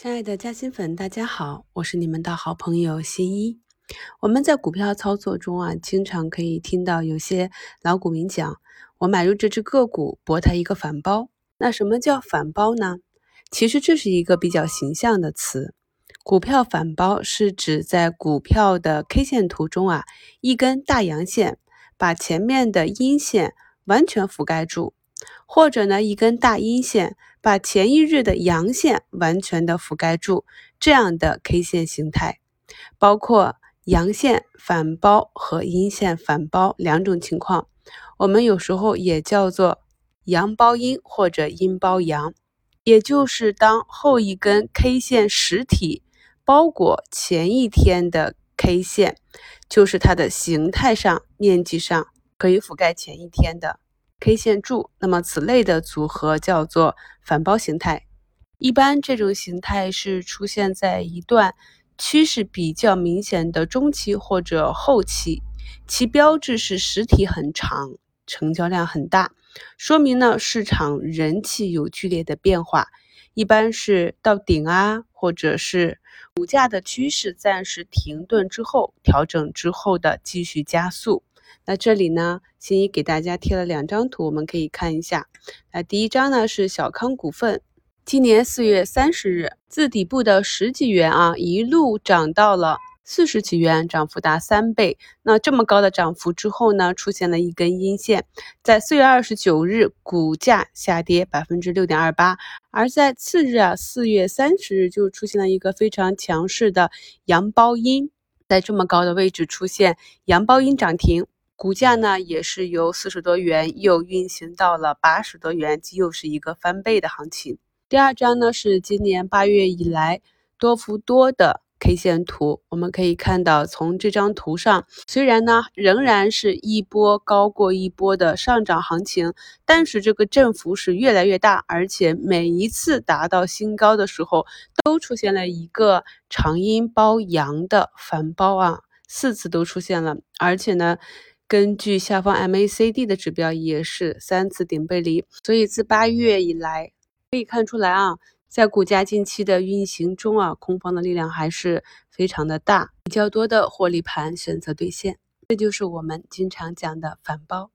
亲爱的嘉兴粉，大家好，我是你们的好朋友新一。我们在股票操作中啊，经常可以听到有些老股民讲，我买入这只个股，博它一个反包。那什么叫反包呢？其实这是一个比较形象的词。股票反包是指在股票的 K 线图中啊，一根大阳线把前面的阴线完全覆盖住。或者呢，一根大阴线把前一日的阳线完全的覆盖住，这样的 K 线形态，包括阳线反包和阴线反包两种情况，我们有时候也叫做阳包阴或者阴包阳，也就是当后一根 K 线实体包裹前一天的 K 线，就是它的形态上、面积上可以覆盖前一天的。K 线柱，那么此类的组合叫做反包形态。一般这种形态是出现在一段趋势比较明显的中期或者后期，其标志是实体很长，成交量很大，说明呢市场人气有剧烈的变化。一般是到顶啊，或者是股价的趋势暂时停顿之后，调整之后的继续加速。那这里呢，新一给大家贴了两张图，我们可以看一下。那第一张呢是小康股份，今年四月三十日自底部的十几元啊，一路涨到了四十几元，涨幅达三倍。那这么高的涨幅之后呢，出现了一根阴线，在四月二十九日股价下跌百分之六点二八，而在次日啊，四月三十日就出现了一个非常强势的阳包阴，在这么高的位置出现阳包阴涨停。股价呢也是由四十多元又运行到了八十多元，又是一个翻倍的行情。第二张呢是今年八月以来多幅多的 K 线图，我们可以看到，从这张图上，虽然呢仍然是一波高过一波的上涨行情，但是这个振幅是越来越大，而且每一次达到新高的时候，都出现了一个长阴包阳的反包啊，四次都出现了，而且呢。根据下方 MACD 的指标，也是三次顶背离，所以自八月以来可以看出来啊，在股价近期的运行中啊，空方的力量还是非常的大，比较多的获利盘选择兑现，这就是我们经常讲的反包。